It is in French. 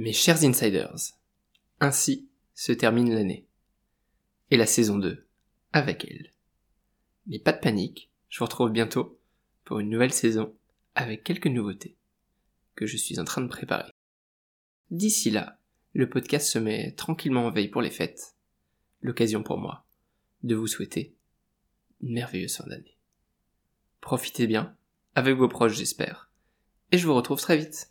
Mes chers insiders, ainsi se termine l'année. Et la saison 2, avec elle. Mais pas de panique, je vous retrouve bientôt pour une nouvelle saison avec quelques nouveautés que je suis en train de préparer. D'ici là, le podcast se met tranquillement en veille pour les fêtes. L'occasion pour moi de vous souhaiter une merveilleuse fin d'année. Profitez bien, avec vos proches j'espère, et je vous retrouve très vite.